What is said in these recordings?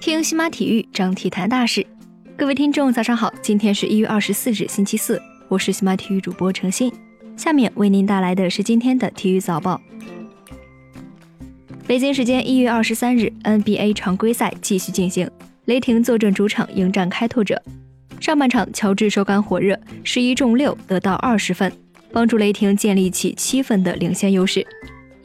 听西马体育，张体坛大事。各位听众，早上好，今天是一月二十四日，星期四，我是西马体育主播程鑫。下面为您带来的是今天的体育早报。北京时间一月二十三日，NBA 常规赛继续进行，雷霆坐镇主场迎战开拓者。上半场，乔治手感火热，十一中六，得到二十分，帮助雷霆建立起七分的领先优势。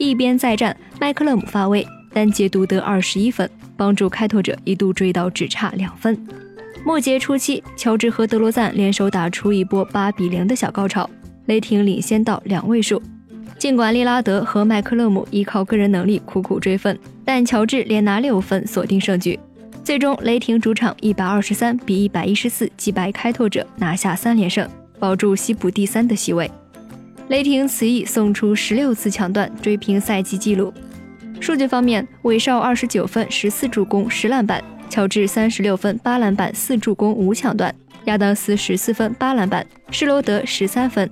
一边再战，麦克勒姆发威，单节独得二十一分，帮助开拓者一度追到只差两分。末节初期，乔治和德罗赞联手打出一波八比零的小高潮，雷霆领先到两位数。尽管利拉德和麦克勒姆依靠个人能力苦苦追分，但乔治连拿六分锁定胜局。最终，雷霆主场一百二十三比一百一十四击败开拓者，拿下三连胜，保住西部第三的席位。雷霆此役送出十六次抢断，追平赛季纪录。数据方面，韦少二十九分、十四助攻、十篮板。乔治三十六分八篮板四助攻五抢断，亚当斯十四分八篮板，施罗德十三分。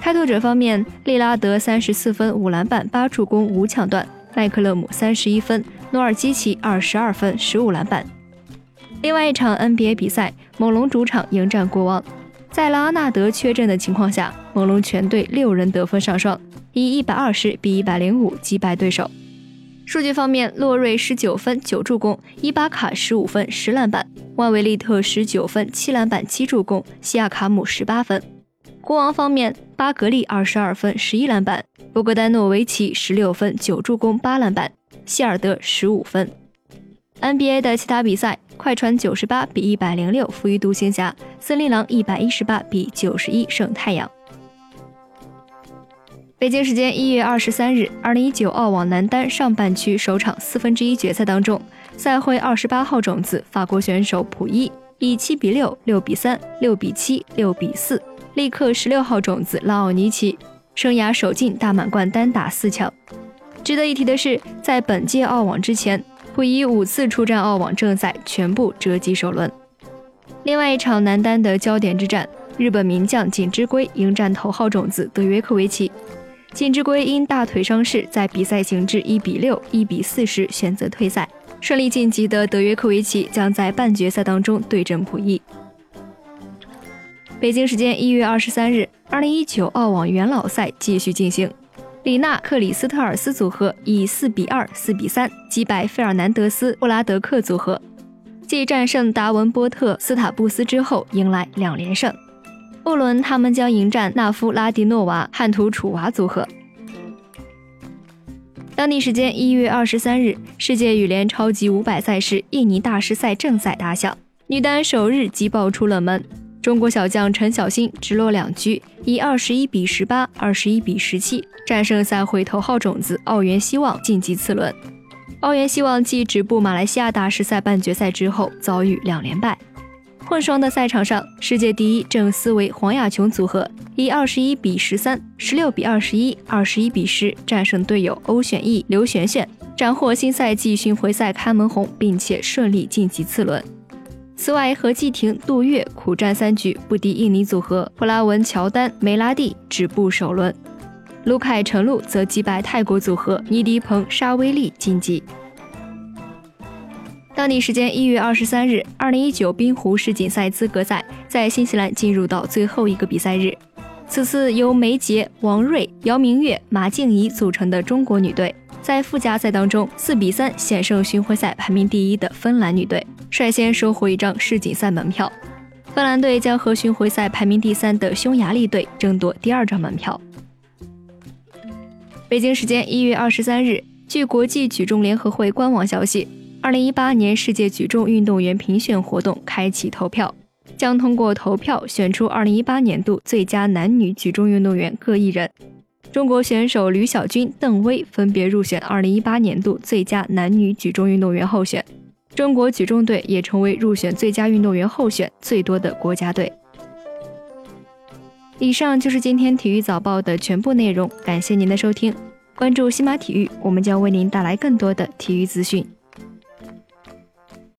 开拓者方面，利拉德三十四分五篮板八助攻五抢断，麦克勒姆三十一分，努尔基奇二十二分十五篮板。另外一场 NBA 比赛，猛龙主场迎战国王，在拉阿纳德缺阵的情况下，猛龙全队六人得分上双，以一百二十比一百零五击败对手。数据方面，洛瑞十九分九助攻，伊巴卡十五分十篮板，万维利特十九分七篮板七助攻，西亚卡姆十八分。国王方面，巴格利二十二分十一篮板，博格丹诺维奇十六分九助攻八篮板，希尔德十五分。NBA 的其他比赛，快船九十八比一百零六负于独行侠，森林狼一百一十八比九十一胜太阳。北京时间一月二十三日，二零一九澳网男单上半区首场四分之一决赛当中，赛会二十八号种子法国选手普伊以七比六、六比三、六比七、六比四，力克十六号种子拉奥尼奇，生涯首进大满贯单打四强。值得一提的是，在本届澳网之前，普伊五次出战澳网正赛全部折戟首轮。另外一场男单的焦点之战，日本名将锦织圭迎战头号种子德约科维奇。锦织圭因大腿伤势，在比赛行至一比六、一比四时选择退赛。顺利晋级的德约科维奇将在半决赛当中对阵普伊。北京时间一月二十三日，二零一九澳网元老赛继续进行，李娜克里斯特尔斯组合以四比二、四比三击败费尔南德斯布拉德克组合，继战胜达文波特斯塔布斯之后，迎来两连胜。后轮他们将迎战纳夫拉蒂诺娃汉图楚娃组合。当地时间一月二十三日，世界羽联超级五百赛事印尼大师赛正赛打响，女单首日即爆出冷门，中国小将陈小新直落两局，以二十一比十八、二十一比十七战胜赛会头号种子澳元希望晋级次轮。澳元希望继止步马来西亚大师赛半决赛之后，遭遇两连败。混双的赛场上，世界第一郑思维黄雅琼组合以二十一比十三、十六比二十一、二十一比十战胜队友欧选义、刘璇璇，斩获新赛季巡回赛开门红，并且顺利晋级次轮。此外，何继婷、杜月苦战三局不敌印尼组合普拉文乔丹、梅拉蒂，止步首轮。卢凯陈露则击败泰国组合尼迪彭、沙威利晋级。当地时间一月二十三日，二零一九冰壶世锦赛资格赛在新西兰进入到最后一个比赛日。此次由梅杰、王睿、姚明月、马静怡组成的中国女队，在附加赛当中四比三险胜巡回赛排名第一的芬兰女队，率先收获一张世锦赛门票。芬兰队将和巡回赛排名第三的匈牙利队争夺第二张门票。北京时间一月二十三日，据国际举重联合会官网消息。二零一八年世界举重运动员评选活动开启投票，将通过投票选出二零一八年度最佳男女举重运动员各一人。中国选手吕小军、邓威分别入选二零一八年度最佳男女举重运动员候选。中国举重队也成为入选最佳运动员候选最多的国家队。以上就是今天体育早报的全部内容，感谢您的收听。关注西马体育，我们将为您带来更多的体育资讯。